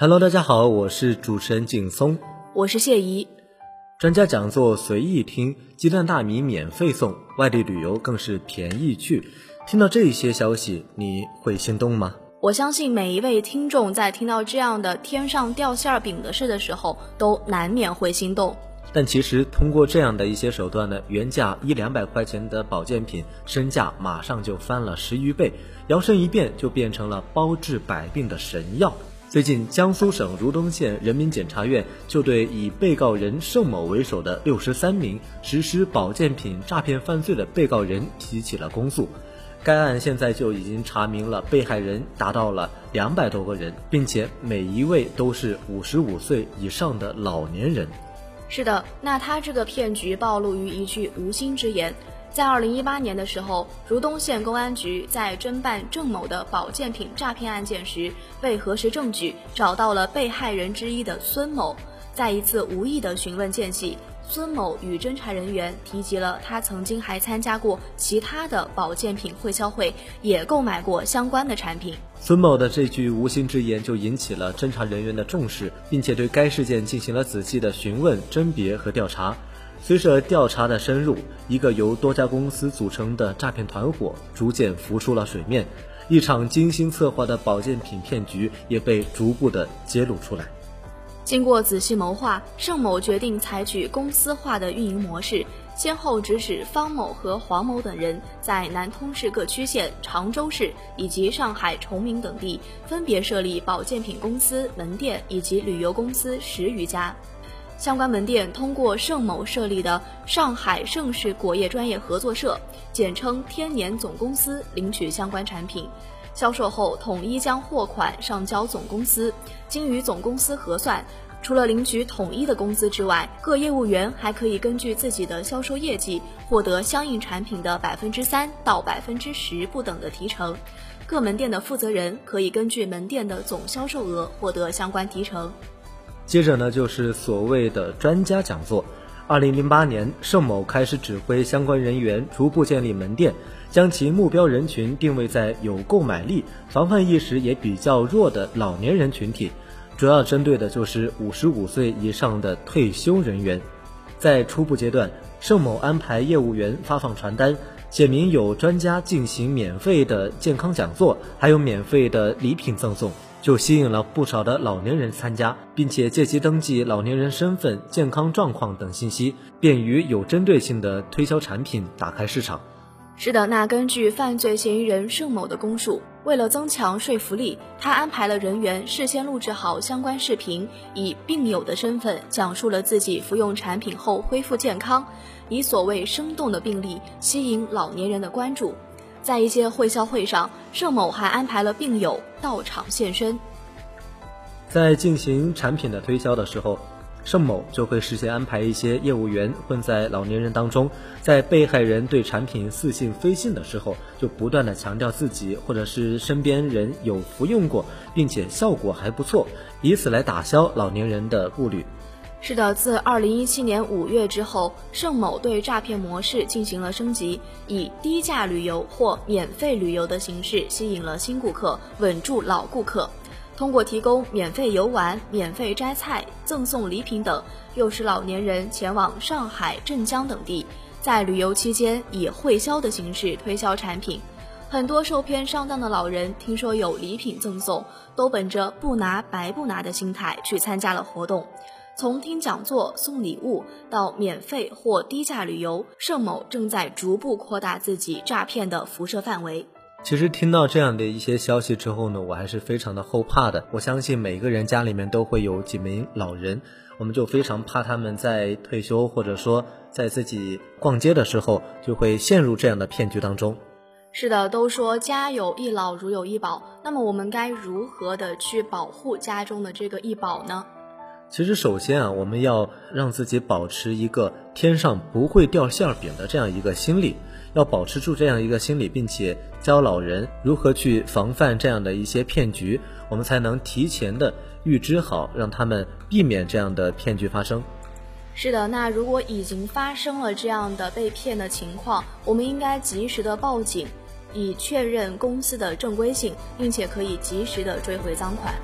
Hello，大家好，我是主持人景松，我是谢怡。专家讲座随意听，鸡蛋大米免费送，外地旅游更是便宜去。听到这些消息，你会心动吗？我相信每一位听众在听到这样的天上掉馅儿饼的事的时候，都难免会心动。但其实通过这样的一些手段呢，原价一两百块钱的保健品，身价马上就翻了十余倍，摇身一变就变成了包治百病的神药。最近，江苏省如东县人民检察院就对以被告人盛某为首的六十三名实施保健品诈骗犯罪的被告人提起了公诉。该案现在就已经查明了被害人达到了两百多个人，并且每一位都是五十五岁以上的老年人。是的，那他这个骗局暴露于一句无心之言。在二零一八年的时候，如东县公安局在侦办郑某的保健品诈骗案件时，为核实证据，找到了被害人之一的孙某。在一次无意的询问间隙，孙某与侦查人员提及了他曾经还参加过其他的保健品会销会，也购买过相关的产品。孙某的这句无心之言就引起了侦查人员的重视，并且对该事件进行了仔细的询问、甄别和调查。随着调查的深入，一个由多家公司组成的诈骗团伙逐渐浮出了水面，一场精心策划的保健品骗局也被逐步的揭露出来。经过仔细谋划，盛某决定采取公司化的运营模式，先后指使方某和黄某等人在南通市各区县、常州市以及上海崇明等地分别设立保健品公司门店以及旅游公司十余家。相关门店通过盛某设立的上海盛世果业专业合作社（简称天年总公司）领取相关产品，销售后统一将货款上交总公司，经与总公司核算。除了领取统一的工资之外，各业务员还可以根据自己的销售业绩获得相应产品的百分之三到百分之十不等的提成。各门店的负责人可以根据门店的总销售额获得相关提成。接着呢，就是所谓的专家讲座。二零零八年，盛某开始指挥相关人员逐步建立门店，将其目标人群定位在有购买力、防范意识也比较弱的老年人群体，主要针对的就是五十五岁以上的退休人员。在初步阶段，盛某安排业务员发放传单，写明有专家进行免费的健康讲座，还有免费的礼品赠送。就吸引了不少的老年人参加，并且借机登记老年人身份、健康状况等信息，便于有针对性的推销产品，打开市场。是的，那根据犯罪嫌疑人盛某的供述，为了增强说服力，他安排了人员事先录制好相关视频，以病友的身份讲述了自己服用产品后恢复健康，以所谓生动的病例吸引老年人的关注。在一些会销会上，盛某还安排了病友到场现身。在进行产品的推销的时候，盛某就会事先安排一些业务员混在老年人当中，在被害人对产品似信非信的时候，就不断的强调自己或者是身边人有服用过，并且效果还不错，以此来打消老年人的顾虑。是的，自二零一七年五月之后，盛某对诈骗模式进行了升级，以低价旅游或免费旅游的形式吸引了新顾客，稳住老顾客。通过提供免费游玩、免费摘菜、赠送礼品等，诱使老年人前往上海、镇江等地，在旅游期间以会销的形式推销产品。很多受骗上当的老人听说有礼品赠送，都本着不拿白不拿的心态去参加了活动。从听讲座、送礼物到免费或低价旅游，盛某正在逐步扩大自己诈骗的辐射范围。其实听到这样的一些消息之后呢，我还是非常的后怕的。我相信每个人家里面都会有几名老人，我们就非常怕他们在退休或者说在自己逛街的时候，就会陷入这样的骗局当中。是的，都说家有一老如有一宝，那么我们该如何的去保护家中的这个一宝呢？其实，首先啊，我们要让自己保持一个天上不会掉馅饼的这样一个心理，要保持住这样一个心理，并且教老人如何去防范这样的一些骗局，我们才能提前的预知好，让他们避免这样的骗局发生。是的，那如果已经发生了这样的被骗的情况，我们应该及时的报警，以确认公司的正规性，并且可以及时的追回赃款。